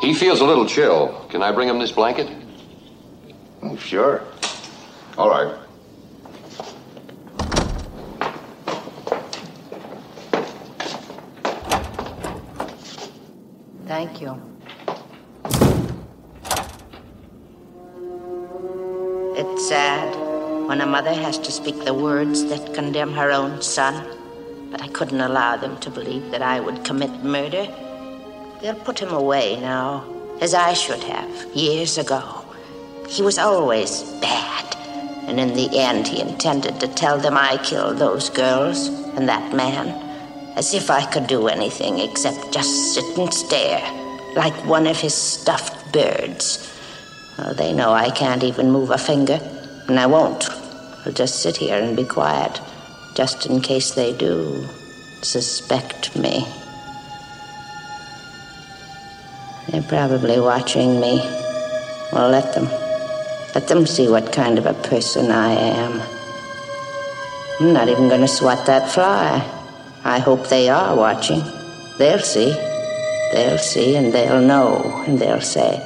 He feels a little chill. Can I bring him this blanket? Oh, sure. All right. Thank you. It's sad when a mother has to speak the words that condemn her own son, but I couldn't allow them to believe that I would commit murder. They'll put him away now, as I should have, years ago. He was always bad, and in the end, he intended to tell them I killed those girls and that man. As if I could do anything except just sit and stare, like one of his stuffed birds. Oh, they know I can't even move a finger, and I won't. I'll just sit here and be quiet, just in case they do suspect me. They're probably watching me. Well, let them. Let them see what kind of a person I am. I'm not even going to swat that fly. I hope they are watching. They'll see. They'll see and they'll know and they'll say,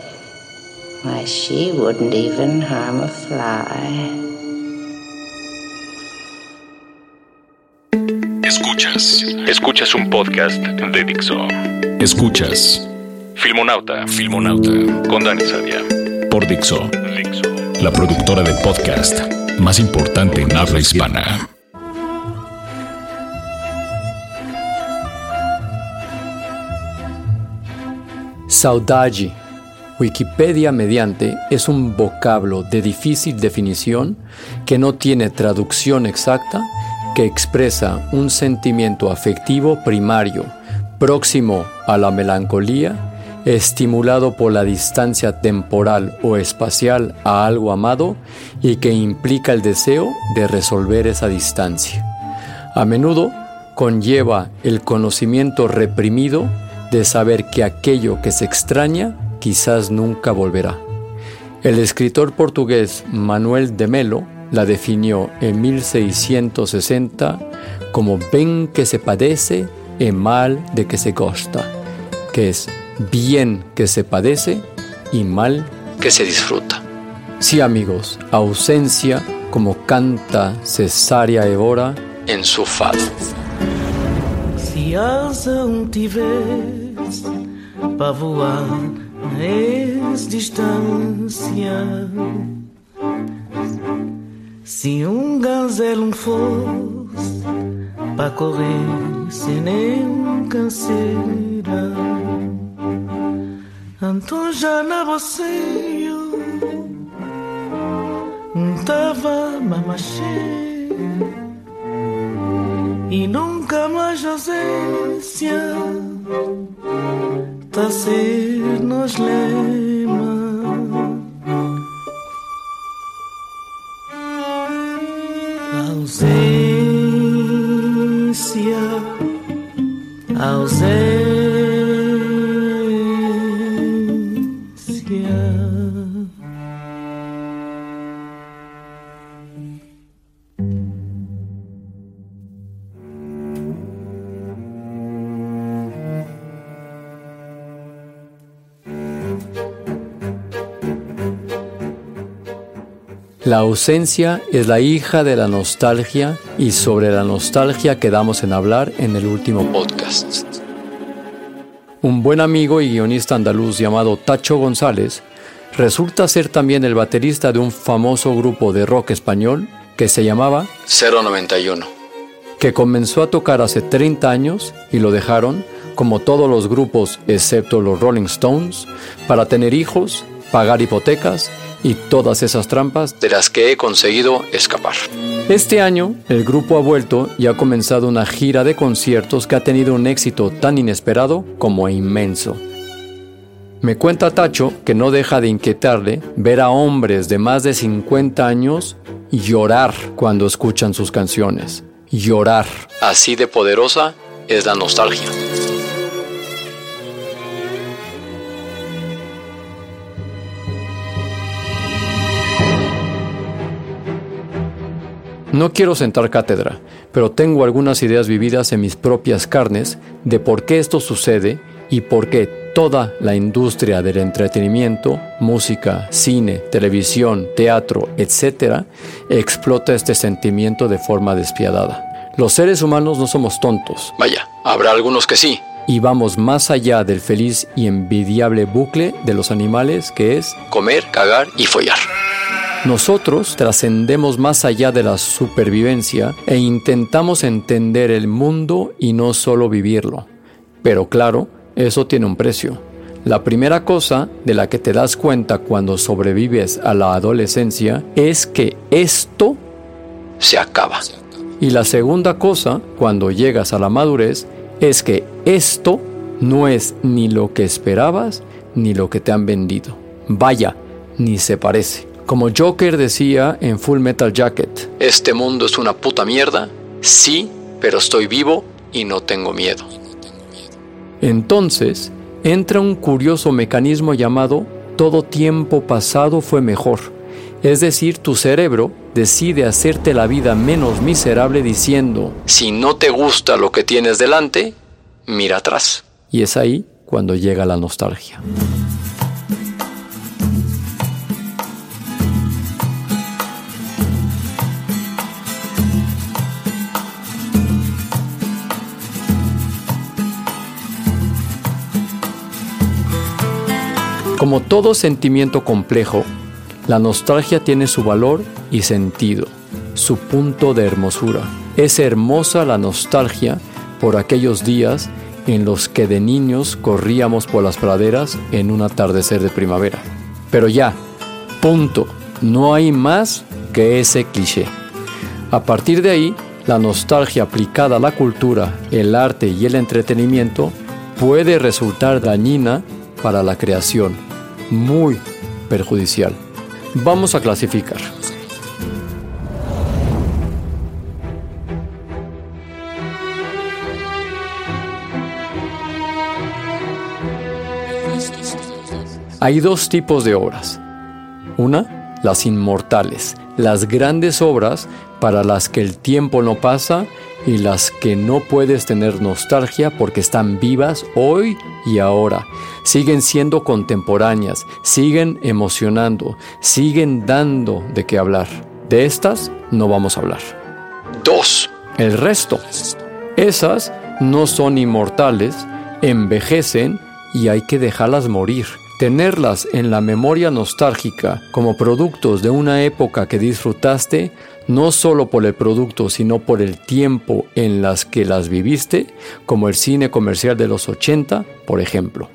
why, she wouldn't even harm a fly. Escuchas. Escuchas un podcast de Dixo. Escuchas. Filmonauta. Filmonauta. Con Dani Sadia. Por Dixo. Dixo. La productora de podcast más importante en habla hispana. Saudade, Wikipedia mediante, es un vocablo de difícil definición que no tiene traducción exacta, que expresa un sentimiento afectivo primario, próximo a la melancolía, estimulado por la distancia temporal o espacial a algo amado y que implica el deseo de resolver esa distancia. A menudo conlleva el conocimiento reprimido de saber que aquello que se extraña quizás nunca volverá. El escritor portugués Manuel de Melo la definió en 1660 como bien que se padece y mal de que se gosta, que es bien que se padece y mal que se disfruta. Sí amigos, ausencia como canta Cesárea Evora en su fado. Se asa um tivesse para voar na distância Se um gazelo fosse para correr sem nenhum canseira Então já na você tava mamachê e nunca mais ausência tá ser nos lema. Ausência, ausência. La ausencia es la hija de la nostalgia y sobre la nostalgia quedamos en hablar en el último podcast. Un buen amigo y guionista andaluz llamado Tacho González resulta ser también el baterista de un famoso grupo de rock español que se llamaba 091, que comenzó a tocar hace 30 años y lo dejaron, como todos los grupos excepto los Rolling Stones, para tener hijos, pagar hipotecas y todas esas trampas de las que he conseguido escapar. Este año, el grupo ha vuelto y ha comenzado una gira de conciertos que ha tenido un éxito tan inesperado como inmenso. Me cuenta Tacho que no deja de inquietarle ver a hombres de más de 50 años llorar cuando escuchan sus canciones. Llorar. Así de poderosa es la nostalgia. No quiero sentar cátedra, pero tengo algunas ideas vividas en mis propias carnes de por qué esto sucede y por qué toda la industria del entretenimiento, música, cine, televisión, teatro, etc., explota este sentimiento de forma despiadada. Los seres humanos no somos tontos. Vaya, habrá algunos que sí. Y vamos más allá del feliz y envidiable bucle de los animales que es comer, cagar y follar. Nosotros trascendemos más allá de la supervivencia e intentamos entender el mundo y no solo vivirlo. Pero claro, eso tiene un precio. La primera cosa de la que te das cuenta cuando sobrevives a la adolescencia es que esto se acaba. Y la segunda cosa, cuando llegas a la madurez, es que esto no es ni lo que esperabas ni lo que te han vendido. Vaya, ni se parece. Como Joker decía en Full Metal Jacket, este mundo es una puta mierda, sí, pero estoy vivo y no tengo miedo. Entonces, entra un curioso mecanismo llamado todo tiempo pasado fue mejor. Es decir, tu cerebro decide hacerte la vida menos miserable diciendo, si no te gusta lo que tienes delante, mira atrás. Y es ahí cuando llega la nostalgia. Como todo sentimiento complejo, la nostalgia tiene su valor y sentido, su punto de hermosura. Es hermosa la nostalgia por aquellos días en los que de niños corríamos por las praderas en un atardecer de primavera. Pero ya, punto, no hay más que ese cliché. A partir de ahí, la nostalgia aplicada a la cultura, el arte y el entretenimiento puede resultar dañina para la creación muy perjudicial. Vamos a clasificar. Hay dos tipos de obras. Una, las inmortales, las grandes obras para las que el tiempo no pasa y las que no puedes tener nostalgia porque están vivas hoy y ahora. Siguen siendo contemporáneas, siguen emocionando, siguen dando de qué hablar. De estas no vamos a hablar. Dos, el resto. Esas no son inmortales, envejecen y hay que dejarlas morir. Tenerlas en la memoria nostálgica como productos de una época que disfrutaste no solo por el producto, sino por el tiempo en las que las viviste, como el cine comercial de los 80, por ejemplo.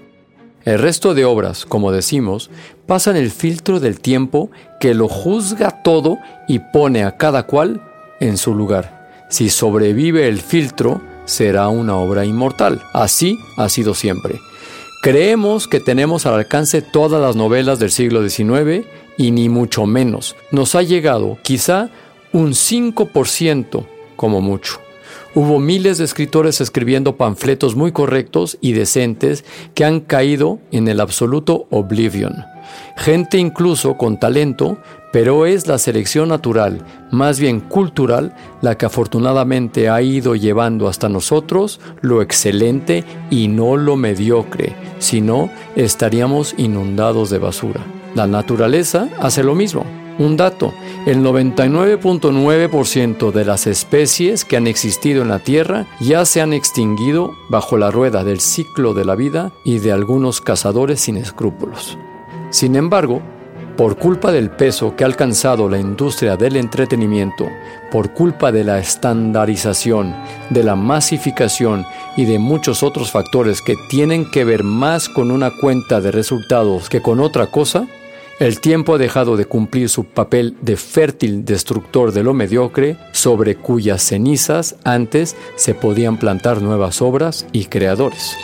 El resto de obras, como decimos, pasan el filtro del tiempo que lo juzga todo y pone a cada cual en su lugar. Si sobrevive el filtro, será una obra inmortal. Así ha sido siempre. Creemos que tenemos al alcance todas las novelas del siglo XIX y ni mucho menos. Nos ha llegado quizá un 5% como mucho. Hubo miles de escritores escribiendo panfletos muy correctos y decentes que han caído en el absoluto oblivion. Gente incluso con talento, pero es la selección natural, más bien cultural, la que afortunadamente ha ido llevando hasta nosotros lo excelente y no lo mediocre, si no estaríamos inundados de basura. La naturaleza hace lo mismo. Un dato, el 99.9% de las especies que han existido en la Tierra ya se han extinguido bajo la rueda del ciclo de la vida y de algunos cazadores sin escrúpulos. Sin embargo, por culpa del peso que ha alcanzado la industria del entretenimiento, por culpa de la estandarización, de la masificación y de muchos otros factores que tienen que ver más con una cuenta de resultados que con otra cosa, El tiempo ha dejado de cumplir su papel de fértil destructor de lo mediocre, sobre cuyas cenizas antes se podían plantar nuevas obras y creadores.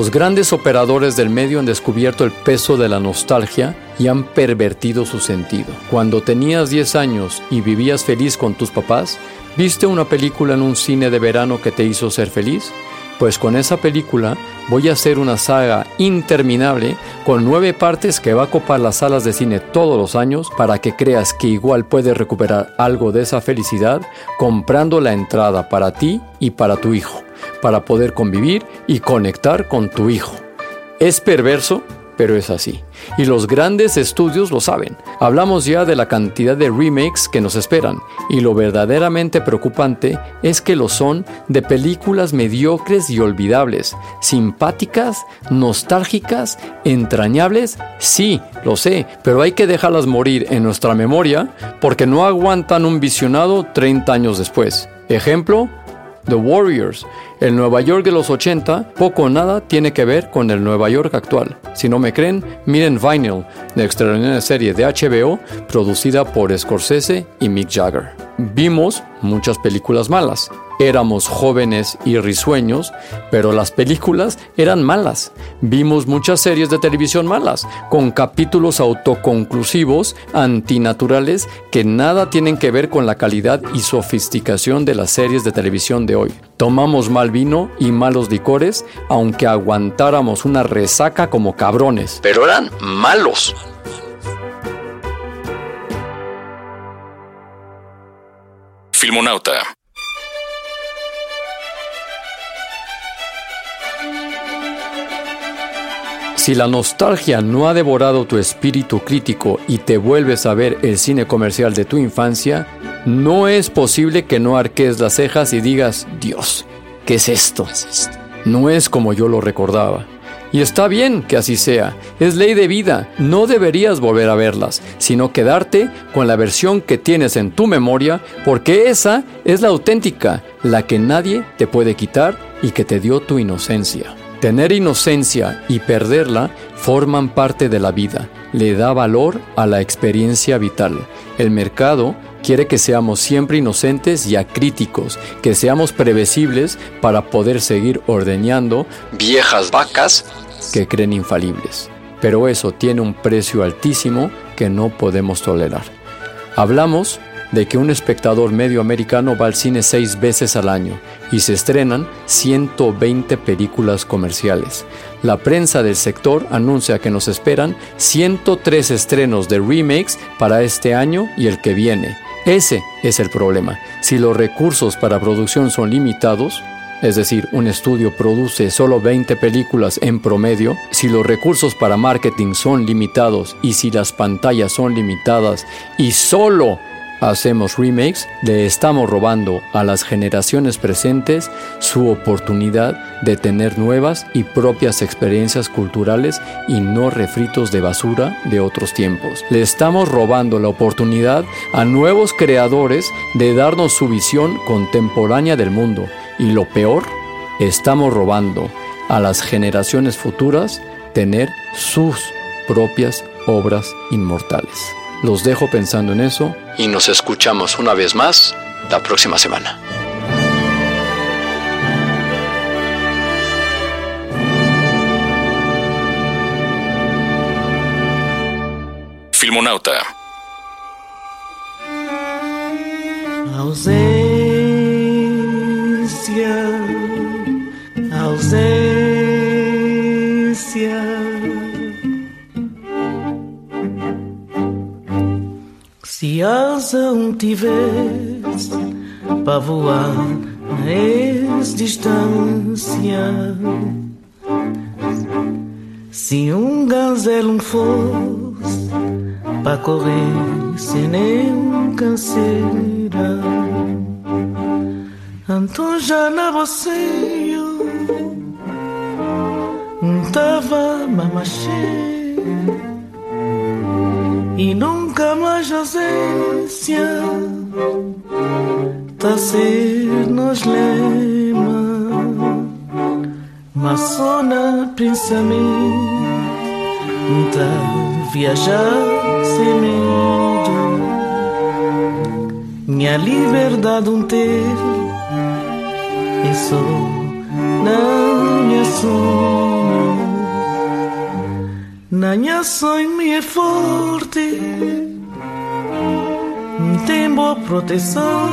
Los grandes operadores del medio han descubierto el peso de la nostalgia y han pervertido su sentido. Cuando tenías 10 años y vivías feliz con tus papás, ¿viste una película en un cine de verano que te hizo ser feliz? Pues con esa película voy a hacer una saga interminable con nueve partes que va a copar las salas de cine todos los años para que creas que igual puedes recuperar algo de esa felicidad comprando la entrada para ti y para tu hijo para poder convivir y conectar con tu hijo. Es perverso, pero es así. Y los grandes estudios lo saben. Hablamos ya de la cantidad de remakes que nos esperan. Y lo verdaderamente preocupante es que lo son de películas mediocres y olvidables. Simpáticas, nostálgicas, entrañables. Sí, lo sé, pero hay que dejarlas morir en nuestra memoria porque no aguantan un visionado 30 años después. Ejemplo, The Warriors. El Nueva York de los 80 poco o nada tiene que ver con el Nueva York actual. Si no me creen, miren Vinyl, la extraordinaria serie de HBO producida por Scorsese y Mick Jagger. Vimos muchas películas malas, Éramos jóvenes y risueños, pero las películas eran malas. Vimos muchas series de televisión malas, con capítulos autoconclusivos, antinaturales, que nada tienen que ver con la calidad y sofisticación de las series de televisión de hoy. Tomamos mal vino y malos licores, aunque aguantáramos una resaca como cabrones. Pero eran malos. Filmonauta Si la nostalgia no ha devorado tu espíritu crítico y te vuelves a ver el cine comercial de tu infancia, no es posible que no arques las cejas y digas, Dios, ¿qué es esto? No es como yo lo recordaba. Y está bien que así sea, es ley de vida, no deberías volver a verlas, sino quedarte con la versión que tienes en tu memoria, porque esa es la auténtica, la que nadie te puede quitar y que te dio tu inocencia. Tener inocencia y perderla forman parte de la vida, le da valor a la experiencia vital. El mercado quiere que seamos siempre inocentes y acríticos, que seamos previsibles para poder seguir ordeñando viejas vacas que creen infalibles. Pero eso tiene un precio altísimo que no podemos tolerar. Hablamos de que un espectador medio americano va al cine seis veces al año y se estrenan 120 películas comerciales. La prensa del sector anuncia que nos esperan 103 estrenos de remakes para este año y el que viene. Ese es el problema. Si los recursos para producción son limitados, es decir, un estudio produce solo 20 películas en promedio, si los recursos para marketing son limitados y si las pantallas son limitadas y solo hacemos remakes, le estamos robando a las generaciones presentes su oportunidad de tener nuevas y propias experiencias culturales y no refritos de basura de otros tiempos. Le estamos robando la oportunidad a nuevos creadores de darnos su visión contemporánea del mundo. Y lo peor, estamos robando a las generaciones futuras tener sus propias obras inmortales. Los dejo pensando en eso y nos escuchamos una vez más la próxima semana. Filmonauta. Um tivesse para voar na distância, se um gazelo fosse para correr sem nenhum canseira, então já na você eu tava mamachê e nunca más ausencia, Tacir nos lema, Masona pensamento, viajar sem medo. Minha liberdade um ter, e só minha sonho. Na Nanha sonho me é forte boa proteção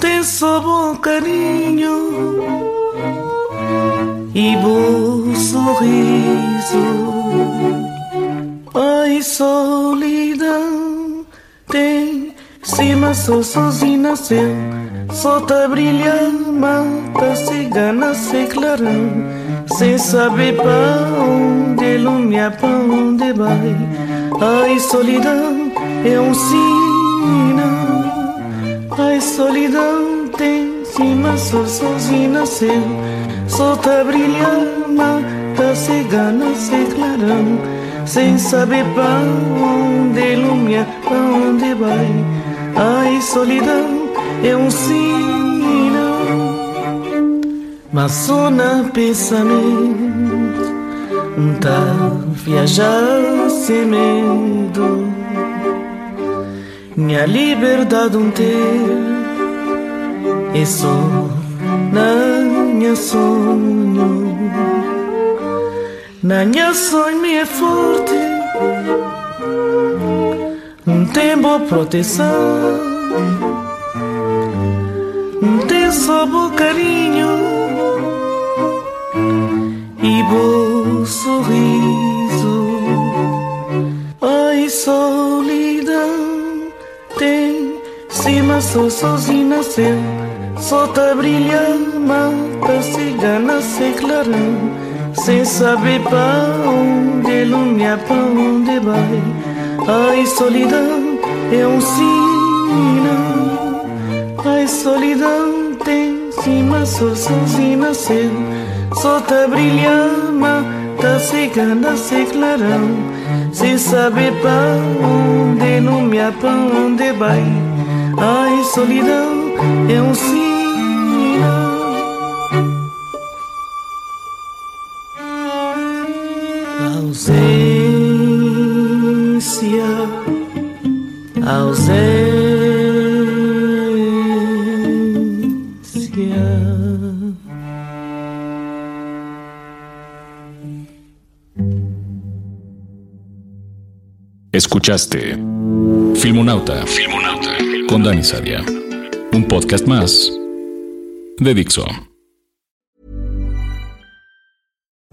tem só bom carinho e bom sorriso. Ai, solidão tem cima só sozinho nasceu, só tá brilhando, mata cigana se clarão, sem saber pra onde lumia, pra onde vai. Ai, solidão é um sinal. Ai, solidão tem cima, só sozinho nasceu. Só tá brilhando, tá cegando, se clarão. Sem saber pra onde ilumina, pra onde vai. Ai, solidão é um sinal. Mas só na pensamento, tá viajar sem medo minha liberdade um ter e só na minha sonho na minha sonho é forte não tem boa proteção não tem só bom carinho e bom sorriso ai solidão só sozinho nasceu. Só tá brilhando, mata cigana se clarão Sem saber pra onde ilumina, pra onde vai. Ai, solidão é um sinal Ai, solidão tem cima só sozinho nasceu. Só tá brilhando, mata cigana se clarão sem saber para onde, me para onde vai. Ai, solidão é um sinal. Ausência, ausência. Escuchaste Filmonauta, Filmonauta con Dani Sadia. Un podcast más de Dixo.